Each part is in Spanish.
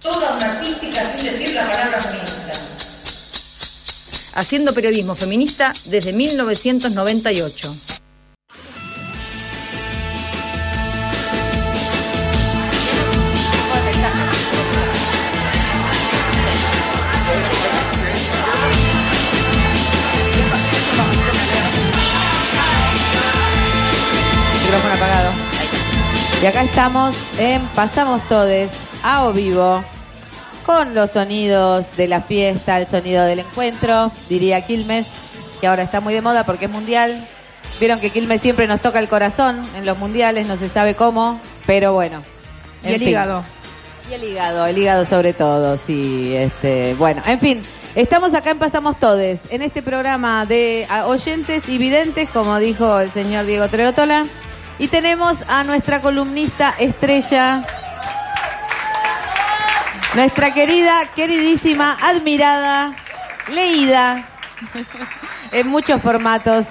Toda una artística sin decir la palabra feminista. Haciendo periodismo feminista desde 1998. Micrófono apagado. Y acá estamos en Pasamos Todes a o vivo con los sonidos de la fiesta, el sonido del encuentro, diría Quilmes, que ahora está muy de moda porque es mundial. Vieron que Quilmes siempre nos toca el corazón en los mundiales, no se sabe cómo, pero bueno. Y en el fin. hígado. Y el hígado, el hígado sobre todo, sí, este, bueno, en fin, estamos acá en Pasamos Todes, en este programa de oyentes y videntes, como dijo el señor Diego Trerotola, y tenemos a nuestra columnista estrella, nuestra querida, queridísima, admirada, leída, en muchos formatos,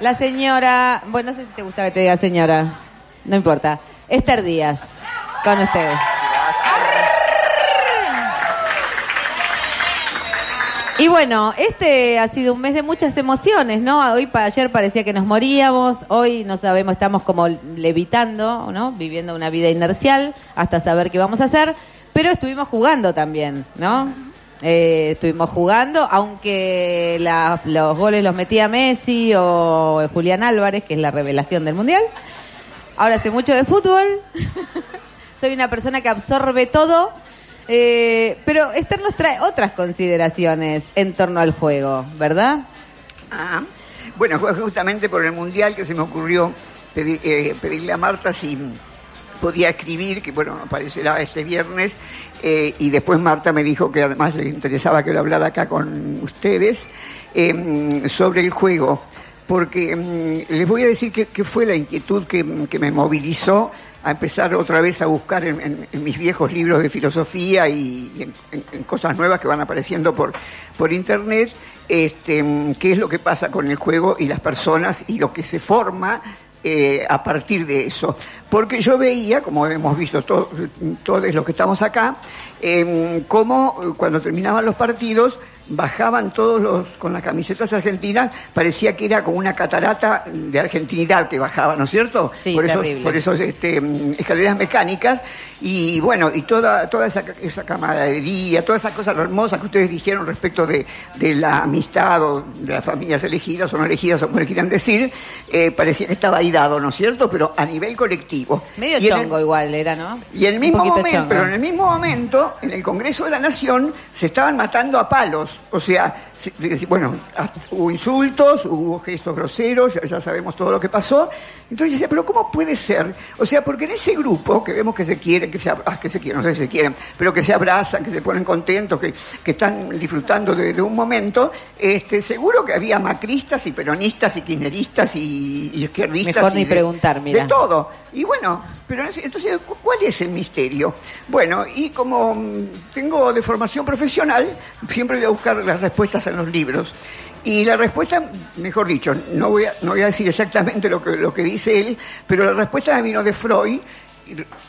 la señora, bueno, no sé si te gusta que te diga señora, no importa, Esther Díaz, con ustedes. Y bueno, este ha sido un mes de muchas emociones, ¿no? Hoy para ayer parecía que nos moríamos, hoy no sabemos, estamos como levitando, ¿no? Viviendo una vida inercial hasta saber qué vamos a hacer, pero estuvimos jugando también, ¿no? Eh, estuvimos jugando, aunque la- los goles los metía Messi o Julián Álvarez, que es la revelación del Mundial. Ahora sé mucho de fútbol. Soy una persona que absorbe todo. Eh, pero Esther nos trae otras consideraciones en torno al juego, ¿verdad? Ah, bueno, fue justamente por el Mundial que se me ocurrió pedir- eh, pedirle a Marta si podía escribir, que bueno, aparecerá este viernes, eh, y después Marta me dijo que además le interesaba que lo hablara acá con ustedes, eh, sobre el juego, porque mm, les voy a decir que, que fue la inquietud que, que me movilizó a empezar otra vez a buscar en, en- en mis viejos libros de filosofía y, y en, en- cosas nuevas que van apareciendo por, por internet, este, mm, qué es lo que pasa con el juego y las personas y lo que se forma eh, a partir de eso. Porque yo veía, como hemos visto to- todos los que estamos acá, em, cómo eh, cuando terminaban los partidos bajaban todos los con las camisetas argentinas, parecía que era como una catarata de argentinidad que bajaba, ¿no es cierto? Sí, por eso, por esos este, escaleras mecánicas y bueno, y toda, toda esa, esa camaradería, todas esas cosas hermosas que ustedes dijeron respecto de, de la amistad o de las familias elegidas o no elegidas o como le quieran decir, eh, parecía que estaba ahí dado, ¿no es cierto? Pero a nivel colectivo. Medio Y el- chongo igual era, ¿no? y en el mismo momento, chongo. pero en el mismo momento, en el Congreso de la Nación se estaban matando a palos. O sea, bueno, hubo insultos, hubo gestos groseros, ya, ya sabemos todo lo que pasó. Entonces yo decía, pero ¿cómo puede ser? O sea, porque en ese grupo que vemos que se quieren, que se, ah, que se quieren, no sé si se quieren, pero que se abrazan, que se ponen contentos, que, que están disfrutando de, de un momento, este, seguro que había macristas y peronistas y kirchneristas y, y izquierdistas. Mejor y ni de- preguntar, mira. De todo. Y bueno, pero entonces, ¿cu- ¿cuál es el misterio? Bueno, y como mm, tengo de formación profesional, siempre voy a buscar las respuestas en los libros. Y la respuesta, mejor dicho, no voy a, no voy a decir exactamente lo que, lo que dice él, pero la respuesta vino de Freud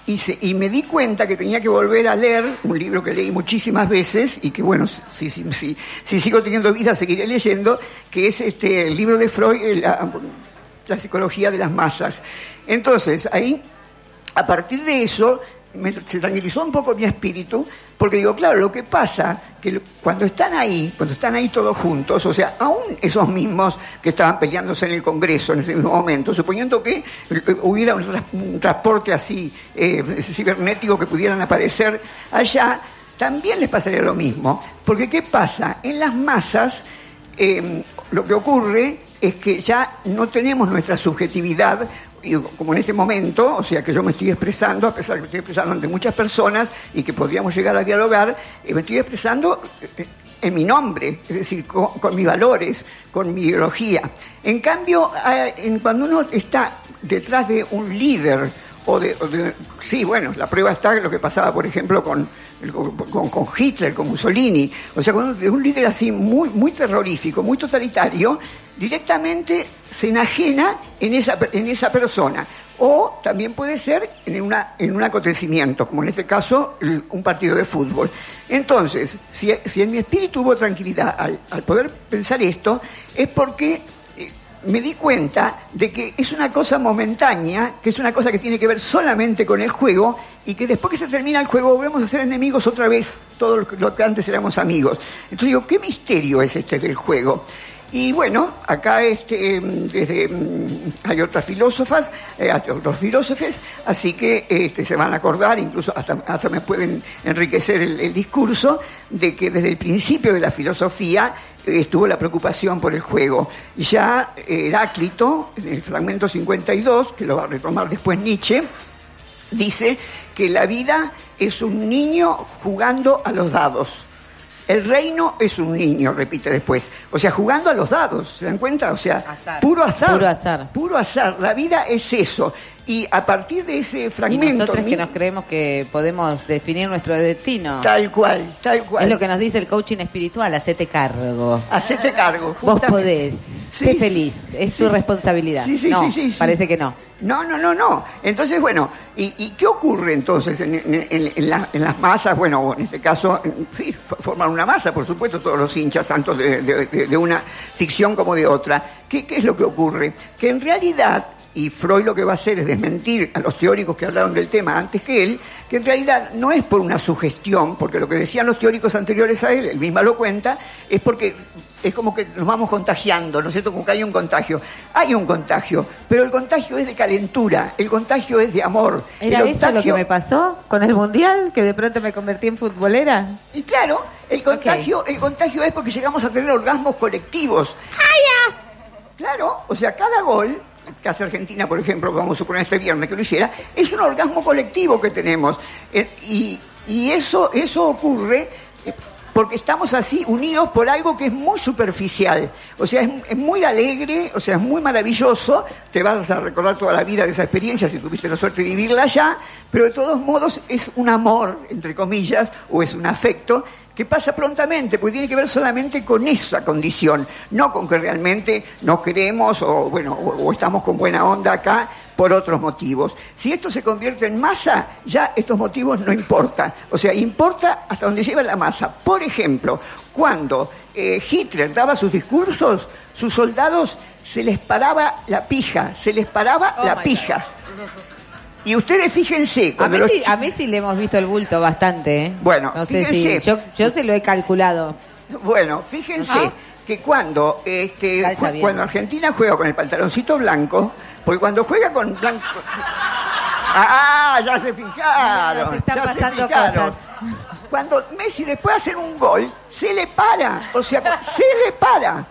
y, se- y me di cuenta que tenía que volver a leer un libro que leí muchísimas veces y que bueno, si, si, si, si sigo teniendo vida seguiré leyendo, que es este el libro de Freud, la, la psicología de las masas. Entonces, ahí, a partir de eso, me- se tranquilizó un poco mi espíritu, porque digo, claro, lo que pasa, que cuando están ahí, cuando están ahí todos juntos, o sea, aún esos mismos que estaban peleándose en el Congreso en ese mismo momento, suponiendo que eh, hubiera un transporte así eh, cibernético que pudieran aparecer allá, también les pasaría lo mismo. Porque ¿qué pasa? En las masas eh, lo que ocurre es que ya no tenemos nuestra subjetividad, como en este momento, o sea que yo me estoy expresando, a pesar de que estoy expresando ante muchas personas y que podríamos llegar a dialogar, eh, me estoy expresando eh, en mi nombre, es decir, con, con mis valores, con mi ideología. En cambio, cuando uno está detrás de un líder o de, sí, bueno, la prueba está en lo que pasaba, por ejemplo, con, con, Hitler, con Mussolini, o sea, con un, líder así muy, muy terrorífico, muy totalitario, directamente se enajena en esa, en esa persona. O también puede ser en, una, en un acontecimiento, como en este caso un partido de fútbol. Entonces, si, si en mi espíritu hubo tranquilidad al, poder pensar esto, es porque me di cuenta de que es una cosa momentánea, que es una cosa que tiene que ver solamente con el juego y que después que se termina el juego volvemos a ser enemigos otra vez, todo lo que- antes éramos amigos. Entonces digo, ¿qué misterio es este del juego? Y bueno, acá este, mm, desde, mm, hay otras filósofas, eh, otros filósofos, así que este, se van a acordar, incluso hasta, hasta me pueden enriquecer el, discurso, de que desde el principio de la filosofía estuvo la preocupación por el juego. Ya eh, Heráclito, en el fragmento 52, que lo va a retomar después Nietzsche, dice que la vida es un niño jugando a los dados. El reino es un niño, repite después. O sea, jugando a los dados, ¿se dan cuenta? O sea, Azar. puro azar. Puro azar. Puro azar. La vida es eso. Y a partir de ese Y fragmento... nosotros mi- que nos creemos que podemos definir nuestro destino. Tal cual, tal cual. Es lo que nos dice el coaching espiritual, hacete cargo. Hacete cargo. Vos justamente. podés. Sí, sé feliz. Es Sí. tu responsabilidad. Sí, sí, no, sí, sí, sí. parece que no. No, no, no, no. Entonces, bueno, ¿y, y qué ocurre entonces en, en- en- en la- en las masas? Bueno, en este caso, sí, forman una masa, por supuesto, todos los hinchas, tanto de- de una ficción como de otra. ¿Qué, ¿Qué es lo que ocurre? Que en realidad, y Freud lo que va a hacer es desmentir a los teóricos que hablaron del tema antes que él, que en realidad no es por una sugestión, porque lo que decían los teóricos anteriores a él, él misma lo cuenta, es porque es como que nos vamos contagiando, ¿no es cierto? Como que hay un contagio. Hay un contagio, pero el contagio es de calentura, el contagio es de amor. ¿Era el eso lo que me pasó con el mundial? Que de pronto me convertí en futbolera. Y claro, el contagio, el contagio es porque llegamos a tener orgasmos colectivos. Claro, o sea, cada gol que hace Argentina, por ejemplo, vamos a suponer este viernes que lo hiciera, es un orgasmo colectivo que tenemos. Eh, y, y eso, eso ocurre porque estamos así unidos por algo que es muy superficial. O sea, es, es muy alegre, o sea, es muy maravilloso. Te vas a recordar toda la vida de esa experiencia si tuviste la suerte de vivirla allá, pero de todos modos es un amor, entre comillas, o es un afecto que pasa prontamente, porque tiene que ver solamente con esa condición, no con que realmente nos queremos o, bueno, o, o estamos con buena onda acá por otros motivos. Si esto se convierte en masa, ya estos motivos no importan. O sea, importa hasta donde lleva la masa. Por ejemplo, cuando eh, Hitler daba sus discursos, sus soldados se les paraba la pija, se les paraba Oh la pija. Y ustedes fíjense, A los Messi, chi- a Messi le hemos visto el bulto bastante, ¿eh? Bueno, no sé fíjense. si. Yo, yo se lo he calculado. Bueno, fíjense Ajá. Que cuando este Calza cu- bien. cuando Argentina juega con el pantaloncito blanco, porque cuando juega con blanco Ah, ya se fijaron. Nos están ya se pasando fijaron. cosas. Cuando Messi después de hacer un gol, se le para, o sea, se le para.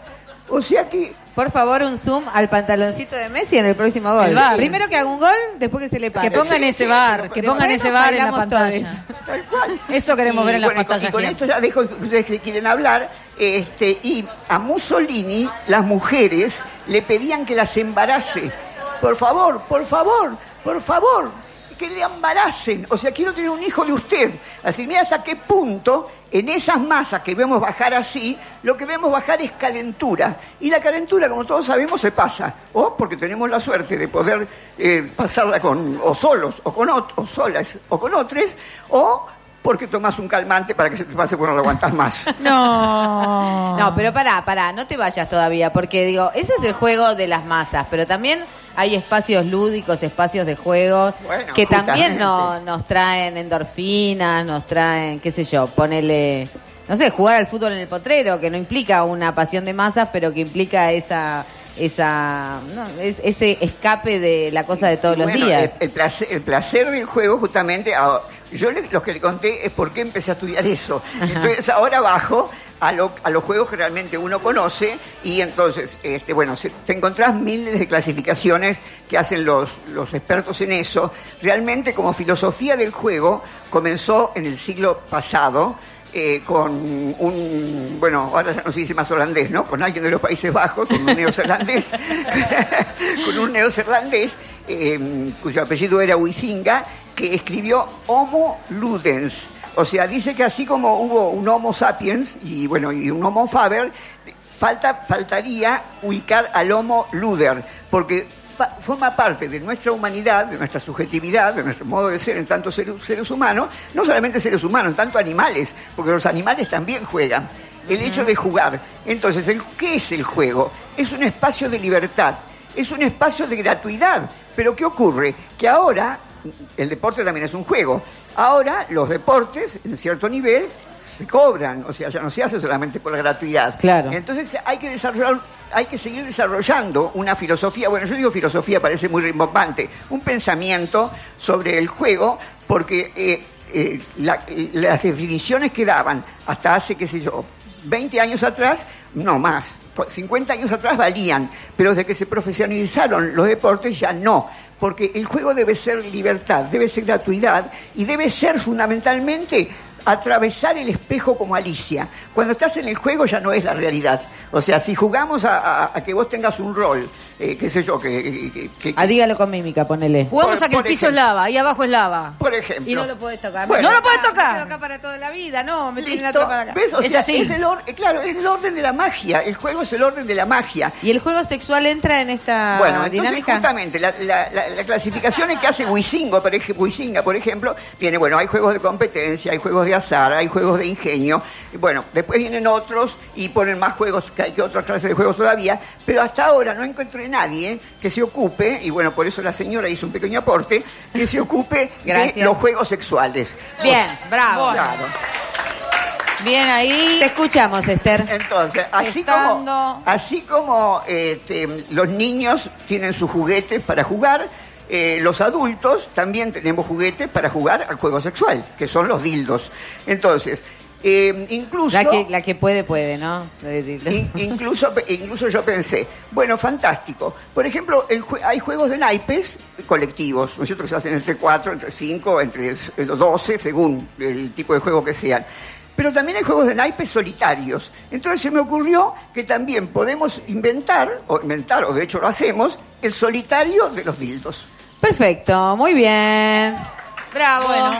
O sea que Por favor, un zoom al pantaloncito de Messi en el próximo gol. El. Primero que haga un gol, después que se le pare. Que pongan Sí, ese sí, bar, que pongan ese bar en la pantalla. todos. Tal cual. Eso queremos Y, ver en las bueno, y con- pantallas Y con esto ya dejo que ustedes que quieren hablar. Este, y a Mussolini, las mujeres le pedían que las embarace. Por favor, por favor, por favor, que le embaracen. O sea, quiero tener un hijo de usted. Así, mira hasta qué punto en esas masas que vemos bajar así, lo que vemos bajar es calentura. Y la calentura, como todos sabemos, se pasa. O porque tenemos la suerte de poder eh, pasarla con, o solos, o con ot- o solas, o con otros, o porque tomas un calmante para que se te pase cuando lo aguantas más. No. No, pero pará, pará, no te vayas todavía, porque digo, eso es el juego de las masas, pero también hay espacios lúdicos, espacios de juegos Bueno, que también no- nos traen endorfinas, nos traen, qué sé yo, ponele, no sé, jugar al fútbol en el potrero, que no implica una pasión de masas, pero que implica esa esa no, es- ese escape de la cosa de todos los días. El, el placer, el placer del juego, justamente, a- yo le- lo que le conté es por qué empecé a estudiar eso. Entonces ahora bajo a, lo- a los juegos que realmente uno conoce y entonces, este, bueno, se- te encontrás miles de clasificaciones que hacen los, los expertos en eso. Realmente como filosofía del juego comenzó en el siglo pasado eh, con un, bueno, ahora ya no se dice más holandés, ¿no? Con alguien de los Países Bajos, con un neozelandés, con un neozelandés, eh, cuyo apellido era Huizinga, que escribió Homo Ludens. O sea, dice que así como hubo un Homo sapiens y bueno, y un Homo faber, falta, faltaría ubicar al Homo luder, porque forma parte de nuestra humanidad, de nuestra subjetividad, de nuestro modo de ser en tanto seres, seres humanos, no solamente seres humanos, en tanto animales, porque los animales también juegan. El hecho de jugar. Entonces, ¿qué es el juego? Es un espacio de libertad, es un espacio de gratuidad. Pero ¿qué ocurre? Que ahora el deporte también es un juego. Ahora los deportes, en cierto nivel, se cobran, o sea, ya no se hace solamente por la gratuidad. Claro. Entonces hay que desarrollar, hay que seguir desarrollando una filosofía, bueno, yo digo filosofía, parece muy rimbombante, un pensamiento sobre el juego, porque eh, eh, la- las definiciones que daban hasta hace, qué sé yo, 20 años atrás, no más, 50 años atrás valían, pero desde que se profesionalizaron los deportes ya no, porque el juego debe ser libertad, debe ser gratuidad y debe ser fundamentalmente atravesar el espejo como Alicia. Cuando estás en el juego ya no es la realidad. O sea, si jugamos a, a- que vos tengas un rol, eh, qué sé yo, que... que- Ah, dígalo con mímica, ponele. Jugamos Por- a que el piso es ejemplo. lava, ahí abajo es lava. por ejemplo. Y no lo puedes tocar. Bueno. No lo puedes Me tocar. quedo acá para toda la vida, no, me tienen atrapada acá. ¿Ves? O Es sea, así. el or- eh, claro, es el orden de la magia. El juego es el orden de la magia. ¿Y el juego sexual entra en esta Bueno, entonces dinámica? justamente la, la, la, la clasificación que hace Huizingo, por ej- Huizinga, por ejemplo, viene, bueno, hay juegos de competencia, hay juegos de azar, hay juegos de ingenio, y bueno, después vienen otros y ponen más juegos, que hay que otras clases de juegos todavía, pero hasta ahora no encontré nadie que se ocupe, y bueno, por eso la señora hizo un pequeño aporte, que se ocupe de los juegos sexuales. Bien, bravo. Claro. Bien ahí. Te escuchamos, Esther. Entonces, así Estando- como, así como este, los niños tienen sus juguetes para jugar, eh, los adultos también tenemos juguetes para jugar al juego sexual, que son los dildos. Entonces, eh, incluso... La que, la que puede, puede, ¿no? In- incluso, incluso yo pensé, bueno, fantástico. Por ejemplo, el hay juegos de naipes colectivos, ¿no es cierto? Que se hacen entre 4, entre 5, entre s- eh, 12, según el tipo de juego que sean. Pero también hay juegos de naipes solitarios. Entonces se me ocurrió que también podemos inventar, o inventar, o de hecho lo hacemos, el solitario de los dildos. Perfecto, muy bien. Bravo. Bueno.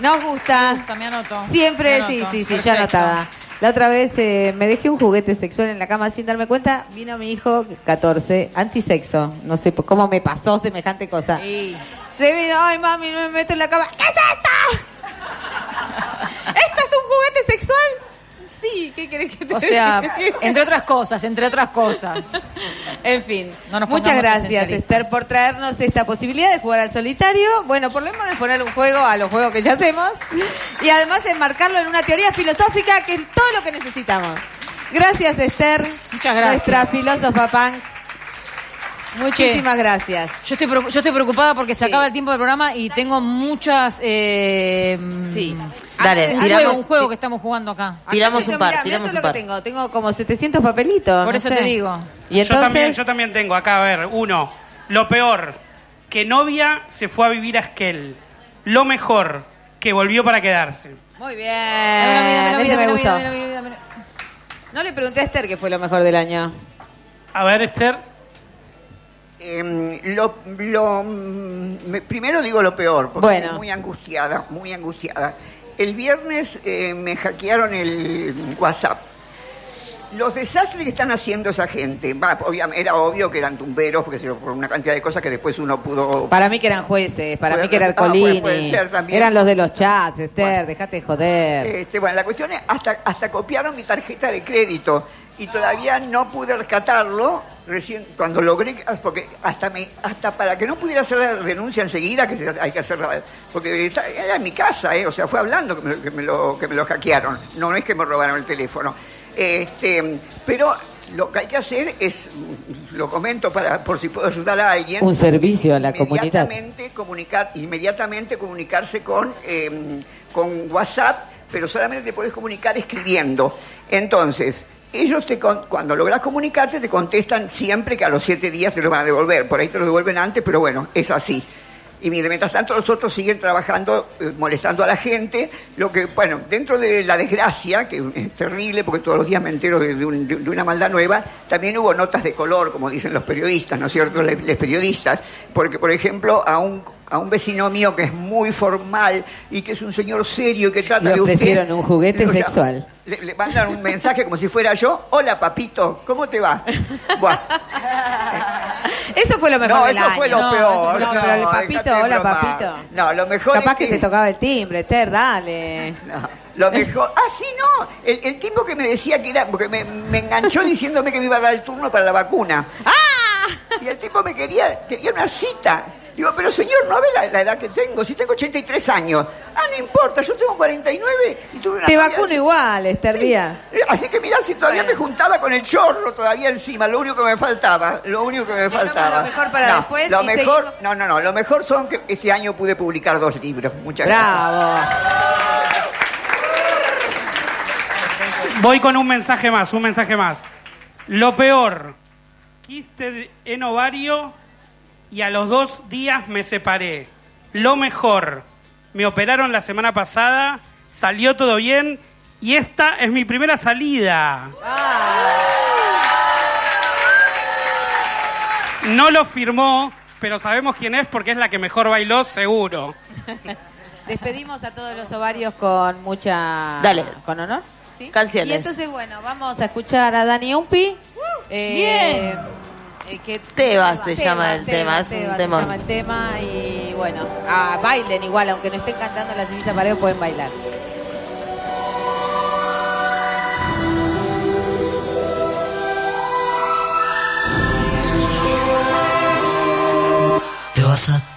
Nos gusta. También anoto. Siempre, Me sí, anoto. sí, sí, ya anotada. La otra vez eh, me dejé un juguete sexual en la cama sin darme cuenta. Vino mi hijo, 14, antisexo. No sé cómo me pasó semejante cosa. Sí. Se vino, ay mami, no me meto en la cama. ¿Qué es esto? ¿Esto es un juguete sexual? Sí, ¿qué querés que te O sea, entre otras cosas, entre otras cosas. En fin, No nos muchas gracias. Esther por traernos esta posibilidad de jugar al solitario. Bueno, por lo menos poner un juego a los juegos que ya hacemos y además enmarcarlo en una teoría filosófica que es todo lo que necesitamos. Gracias Esther, Muchas gracias. nuestra filósofa punk. Muchísimas gracias. Yo estoy, yo estoy preocupada porque se Sí. acaba el tiempo del programa y tengo muchas... Eh, Sí. Dale, Antes- un tiramos- juego, un juego que estamos jugando acá. Tiramos un par, mira, tiramos mira un par. lo que tengo. Tengo como 700 papelitos. Por no eso sé. te digo. Y Yo, entonces, también, yo también tengo acá, a ver, uno. Lo peor, que novia se fue a vivir a Esquel. Lo mejor, que volvió para quedarse. Muy bien. Ese me gustó. No le pregunté a Esther qué fue lo mejor del año. A ver, Esther. Em, lo, lo, me- primero digo lo peor, porque Bueno. estoy muy angustiada, muy angustiada. El viernes eh, me hackearon el WhatsApp. Los desastres que están haciendo esa gente, va, obviamente, era obvio que eran tumberos, porque por una cantidad de cosas que después uno pudo... Para mí que eran jueces, para mí que era ah, puede- también. Eran los de los chats, Esther, Bueno. dejate de joder. Este, bueno, la cuestión es, hasta, hasta copiaron mi tarjeta de crédito y todavía no pude rescatarlo recién cuando logré, porque hasta me, hasta para que no pudiera hacer la renuncia enseguida, que hay que hacerla, porque era en mi casa, eh, o sea, fue hablando que me, que me lo, que me lo hackearon, no es que me robaron el teléfono. Este, pero lo que hay que hacer es, lo comento para por si puedo ayudar a alguien, Un servicio a la comunidad. inmediatamente comunicar inmediatamente comunicarse con eh, con WhatsApp pero solamente te puedes comunicar escribiendo entonces ellos te con- cuando logras comunicarte te contestan siempre que a los siete días te lo van a devolver. Por ahí te lo devuelven antes pero bueno es así. Y mientras tanto los otros siguen trabajando, eh, molestando a la gente, lo que, bueno, dentro de la desgracia, que es terrible porque todos los días me entero de, de un- de- de una maldad nueva, también hubo notas de color, como dicen los periodistas, ¿no es cierto? Les periodistas, porque por ejemplo a un a un vecino mío que es muy formal y que es un señor serio y que trata Le de usted. ofrecieron un juguete lo sexual. Le, le mandan un mensaje como si fuera yo. Hola, papito, ¿cómo te va? Buah, Eso fue lo mejor no, del eso año. fue lo No, peor. eso fue lo No, peor. pero el papito, hola, papito. No, lo mejor Capaz es que te tocaba el timbre, Ter, dale. No, lo mejor. Ah, sí, no. El, el tipo que me decía que era. Porque me, me enganchó diciéndome que me iba a dar el turno para la vacuna. ¡Ah! Y el tipo me quería. Quería una cita. Digo, pero señor, ¿no ve la, la edad que tengo? Si tengo 83 años. Ah, no importa, yo tengo 49 y tuve una. Te vacuno así. igual, Esther Sí. Díaz. Eh, Así que mirá, si todavía me juntaba con el chorro todavía encima, lo único que me faltaba, lo único que me faltaba. lo mejor para No, después Lo y mejor, seguimos. no, no, no, lo mejor son que este año pude publicar dos libros. Muchas gracias. Bravo. Voy con un mensaje más, un mensaje más. Lo peor, quiste en ovario y a los dos días me separé. Lo mejor, me operaron la semana pasada, salió todo bien y esta es mi primera salida. No lo firmó, pero sabemos quién es porque es la que mejor bailó, seguro. Despedimos a todos los ovarios con mucha... Dale. ¿Con honor? ¿Sí? Canciones. Y entonces, bueno, vamos a escuchar a Dani Umpi. Eh, eh, que- Tebas se llama el tema, es un se llama el tema y bueno, ah, bailen igual, aunque no estén cantando la Silvita Pareo, pueden bailar. Te vas a